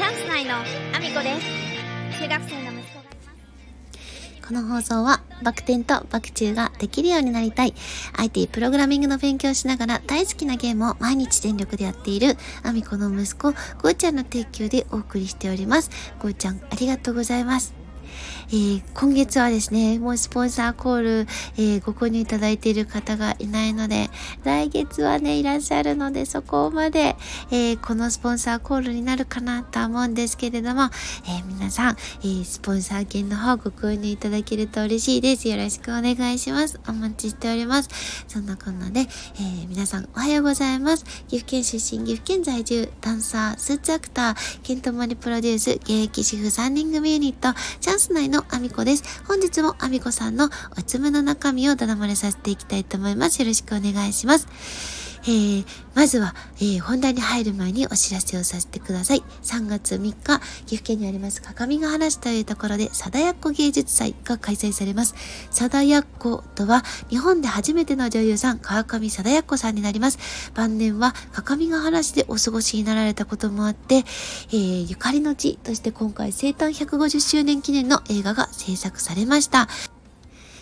チャンス内のアミコです中学生の息子がいますこの放送は、バク転とバク宙ができるようになりたい、IT プログラミングの勉強をしながら大好きなゲームを毎日全力でやっている、アミコの息子、ゴーちゃんの提供でお送りしております。ゴーちゃん、ありがとうございます。えー今月はですね、もうスポンサーコール、えーご購入いただいている方がいないので、来月はね、いらっしゃるので、そこまで、えーこのスポンサーコールになるかなとは思うんですけれども、え皆さん、えスポンサー券の方ご購入いただけると嬉しいです。よろしくお願いします。お待ちしております。そんなこんなで、え皆さんおはようございます。岐阜県出身、岐阜県在住、ダンサー、スーツアクター、ケントマリプロデュース、現役主婦3人組ユニット、チャンス内のアミコです。本日もあみこさんのおつむの中身をだだ漏れさせていきたいと思います。よろしくお願いします。えー、まずは、えー本題に入る前にお知らせをさせてください。3月3日、岐阜県にあります、各務原市というところで、貞奴芸術祭が開催されます。貞奴とは、日本で初めての女優さん、川上貞奴さんになります。晩年は、各務原市でお過ごしになられたこともあって、えーゆかりの地として今回生誕150周年記念の映画が制作されました。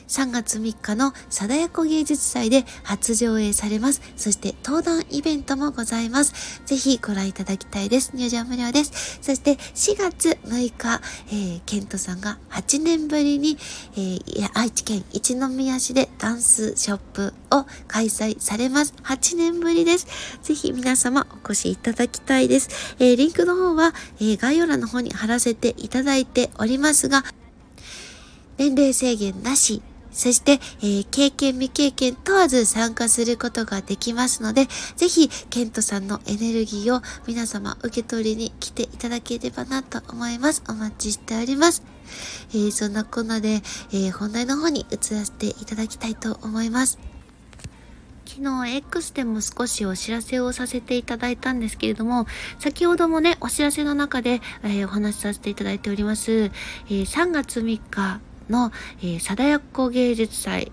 3月3日の貞奴芸術祭で初上映されます。そして登壇イベントもございます。ぜひご覧いただきたいです。入場無料です。そして4月6日、えー、ケントさんが8年ぶりに、えー愛知県一宮市でダンスショップを開催されます。8年ぶりです。ぜひ皆様お越しいただきたいです。えーリンクの方は、えー概要欄の方に貼らせていただいておりますが、年齢制限なし、そして、えー経験未経験問わず参加することができますので、ぜひ、ケントさんのエネルギーを皆様受け取りに来ていただければなと思います。お待ちしております。えーそんなこんなで、えー本題の方に移らせていただきたいと思います。昨日 X でも少しお知らせをさせていただいたんですけれども、先ほどもね、お知らせの中で、えーお話しさせていただいております、えー3月3日の、えー、貞奴芸術祭、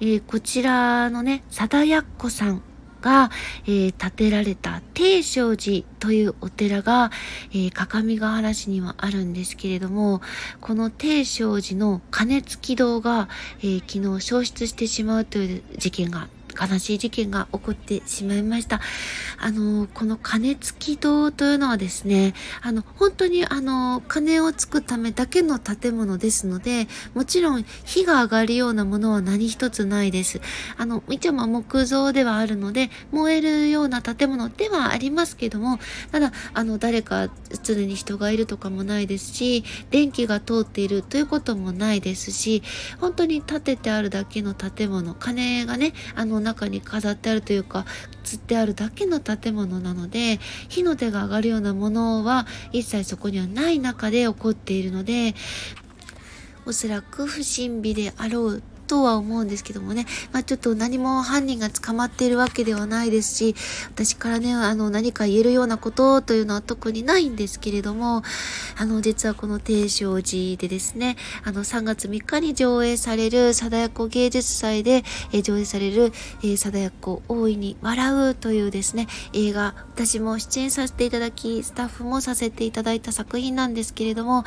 えーこちらのね、貞奴さんが、えー建てられた定勝寺というお寺が、えー、各務原市にはあるんですけれども、この定勝寺の鐘付き堂が、えー昨日消失してしまうという事件が悲しい事件が起こってしまいました。あの、この鐘付き堂というのはですね、あの、本当にあの、鐘をつくためだけの建物ですので、もちろん火が上がるようなものは何一つないです。あの、一応ま木造ではあるので、燃えるような建物ではありますけども、ただ、あの、誰か常に人がいるとかもないですし、電気が通っているということもないですし、本当に建ててあるだけの建物、鐘がね、あの中に飾ってあるというか、釣ってあるだけの建物なので、火の手が上がるようなものは一切そこにはない中で起こっているので、おそらく不審火であろうとは思うんですけどもね、まあちょっと何も犯人が捕まっているわけではないですし、私からね、あの何か言えるようなことというのは特にないんですけれども、あの実はこの定正寺でですね、あの3月3日に上映される貞子芸術祭で、え上映される、え、貞子大いに笑うというですね、映画、私も出演させていただき、スタッフもさせていただいた作品なんですけれども、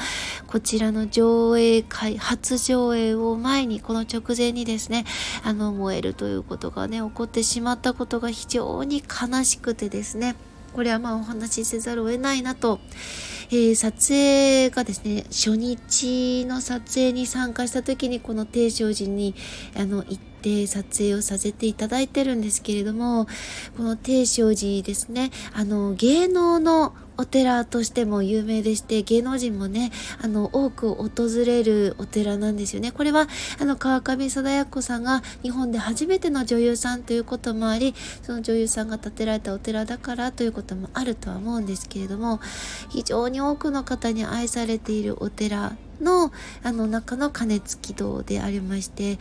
こちらの上映会、初上映を前に、この直前にですね、あの、燃えるということがね、起こってしまったことが非常に悲しくてですね、これはまあお話しせざるを得ないなと、えー撮影がですね、初日の撮影に参加した時にこの定勝寺にあの行って撮影をさせていただいてるんですけれども、この定正寺ですね、あの芸能のお寺としても有名でして、芸能人もね、あの、多く訪れるお寺なんですよね。これは、あの、川上貞奴さんが日本で初めての女優さんということもあり、その女優さんが建てられたお寺だからということもあるとは思うんですけれども、非常に多くの方に愛されているお寺の、あの、中の鐘付き堂でありまして、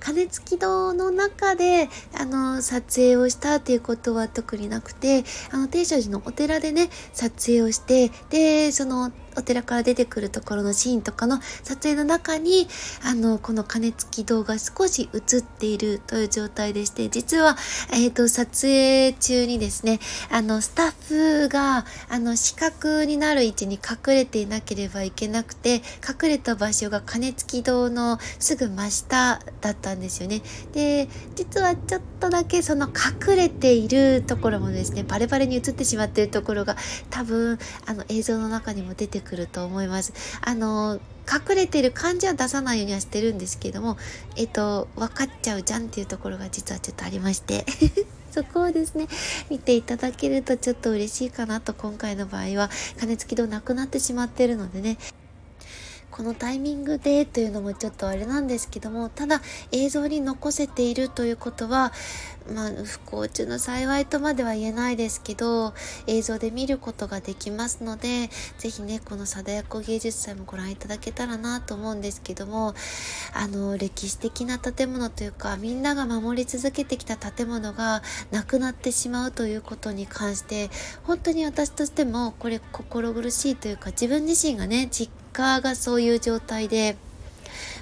鐘付き堂の中であの撮影をしたっていうことは特になくてあの定正寺のお寺でね撮影をしてでそのお寺から出てくるところのシーンとかの撮影の中に、あの、この鐘付き動画少し映っているという状態でして、実は、えっ、ー、と、撮影中にですね、あの、スタッフが、あの、視覚になる位置に隠れていなければいけなくて、隠れた場所が鐘付き堂のすぐ真下だったんですよね。で、実はちょっとだけその隠れているところもですね、バレバレに映ってしまっているところが多分、あの、映像の中にも出てくると思います。あの、隠れてる感じは出さないようにはしてるんですけども、えっと、分かっちゃうじゃんっていうところが実はちょっとありまして。そこをですね、見ていただけるとちょっと嬉しいかなと、今回の場合は、金付き度なくなってしまってるのでね、このタイミングでというのもちょっとあれなんですけども、ただ映像に残せているということは、まあ、不幸中の幸いとまでは言えないですけど、映像で見ることができますので、ぜひね、この貞子芸術祭もご覧いただけたらなと思うんですけども、あの、歴史的な建物というか、みんなが守り続けてきた建物がなくなってしまうということに関して、本当に私としてもこれ心苦しいというか、自分自身がね、実家がそういう状態で、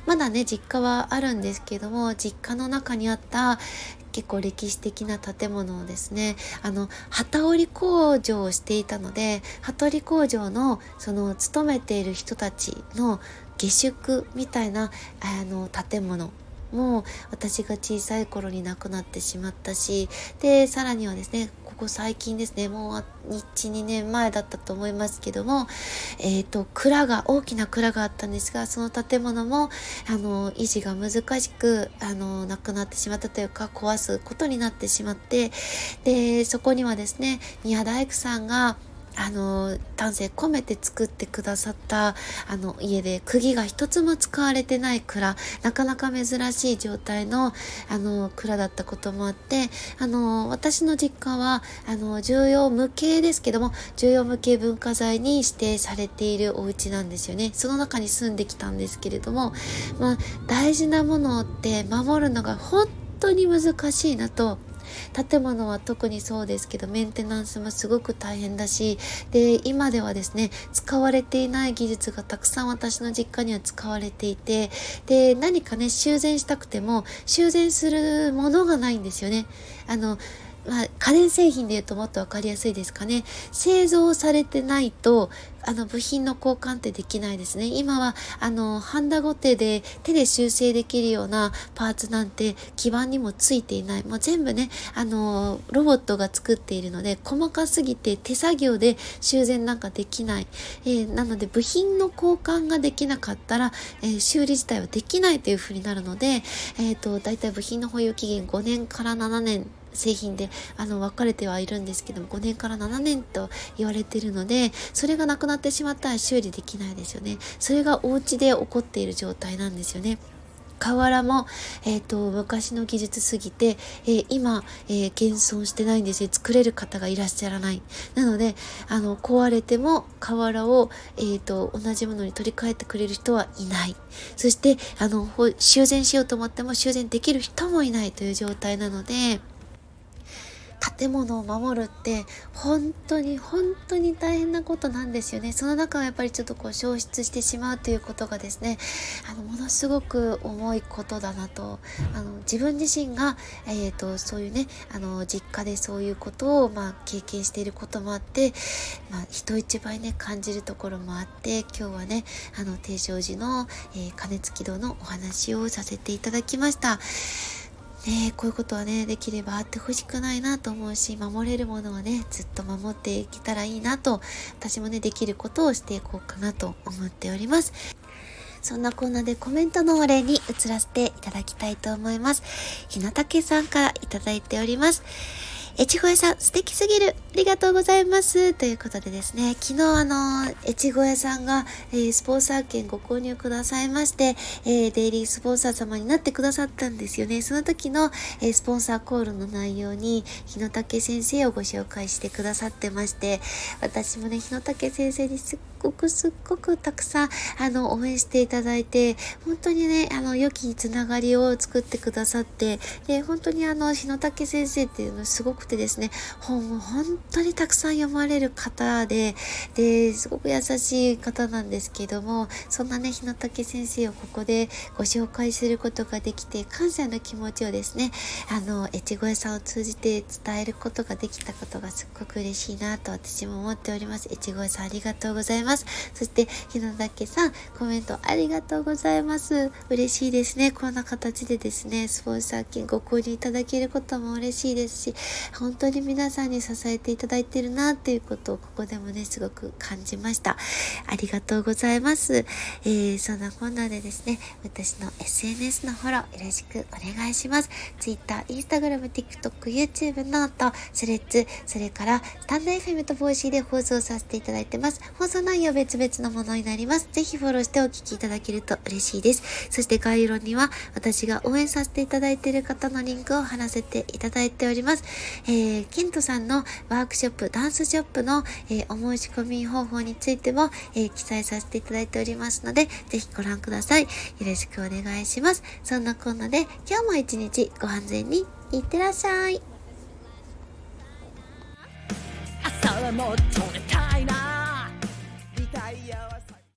まだね、実家はあるんですけども、実家の中にあった結構歴史的な建物をですね、あの、旗織工場をしていたので、旗織工場のその勤めている人たちの下宿みたいなあの建物も私が小さい頃に亡くなってしまったしでさらにはですねこ最近ですねもう12年前だったと思いますけどもえ、ー、と蔵が大きな蔵があったんですがその建物もあの維持が難しくあのなくなってしまったというか壊すことになってしまってでそこにはですね宮大工さんがあの丹精込めて作ってくださったあの家で釘が一つも使われてない蔵。なかなか珍しい状態のあの蔵だったこともあってあの私の実家はあの重要無形ですけども重要無形文化財に指定されているお家なんですよね。その中に住んできたんですけれども、まあ、大事なものって守るのが本当に難しいなと建物は特にそうですけどメンテナンスもすごく大変だしで今ではですね使われていない技術がたくさん私の実家には使われていてで何かね修繕したくても修繕するものがないんですよね。あのまあ、家電製品で言うともっと分かりやすいですかね。製造されてないと、あの、部品の交換ってできないですね。今は、あの、ハンダゴテで手で修正できるようなパーツなんて基板にもついていない。もう全部ね、あの、ロボットが作っているので、細かすぎて手作業で修繕なんかできない。えー、なので、部品の交換ができなかったら、えー、修理自体はできないというふうになるので、えっ、ー、と、だいたい部品の保有期限5年から7年製品であの分かれてはいるんですけども5年から7年と言われているのでそれがなくなってしまったら修理できないですよねそれがお家で起こっている状態なんですよね瓦も、えっ、ー、と、昔の技術すぎて、えー、今、えー、現存してないんですよ。作れる方がいらっしゃらない。なので、あの、壊れても瓦を、えっ、と、同じものに取り替えてくれる人はいない。そして、あの、修繕しようと思っても修繕できる人もいないという状態なので、建物を守るって本当に本当に大変なことなんですよね。その中はやっぱりちょっとこう消失してしまうということがですね、あのものすごく重いことだなと、あの自分自身が、えーと、そういうね、あの実家でそういうことを、まあ、経験していることもあって、まあ、人一倍ね感じるところもあって今日はねあの定正寺の、えー、金付き堂のお話をさせていただきました。ねこういうことはね、できればあってほしくないなと思うし、守れるものはね、ずっと守っていけたらいいなと、私もね、できることをしていこうかなと思っております。そんなコーナーでコメントのお礼に移らせていただきたいと思います。ひなたけさんからいただいております。越後屋さん、素敵すぎるありがとうございますということでですね、昨日あの、越後屋さんが、えー、スポンサー券ご購入くださいまして、えー、デイリースポンサー様になってくださったんですよね。その時の、えー、スポンサーコールの内容に、日野武先生をご紹介してくださってまして、私もね、日野武先生にすっっごくすっごくたくさん、あの、応援していただいて、本当にね、あの、良きつながりを作ってくださって、で、本当にあの、日野武先生っていうのすごくてですね、本を本当にたくさん読まれる方で、で、すごく優しい方なんですけども、そんなね、日野武先生をここでご紹介することができて、感謝の気持ちをですね、あの、越後屋さんを通じて伝えることができたことがすっごく嬉しいなと私も思っております。越後屋さんありがとうございます。そして、日野武さん、コメントありがとうございます。嬉しいですね。こんな形でですね、スポンサー券ご購入いただけることも嬉しいですし、本当に皆さんに支えていただいてるなっていうことをここでもね、すごく感じました。ありがとうございます。えー、そんなこんなでですね、私の SNS のフォローよろしくお願いします。Twitter、Instagram、TikTok、 YouTube、note、Threads、それからスタンド FM と帽子で放送させていただいてます。放送内別々のものになります。ぜひフォローしてお聞きいただけると嬉しいです。そして概要欄には私が応援させていただいている方のリンクを貼らせていただいております。えー、ケントさんのワークショップ、ダンスショップの、えー、お申し込み方法についても、えー、記載させていただいておりますので、ぜひご覧ください。よろしくお願いします。そんなこんなで、今日も一日ご安全にいってらっしゃい。朝はもっと寝たいな太阳。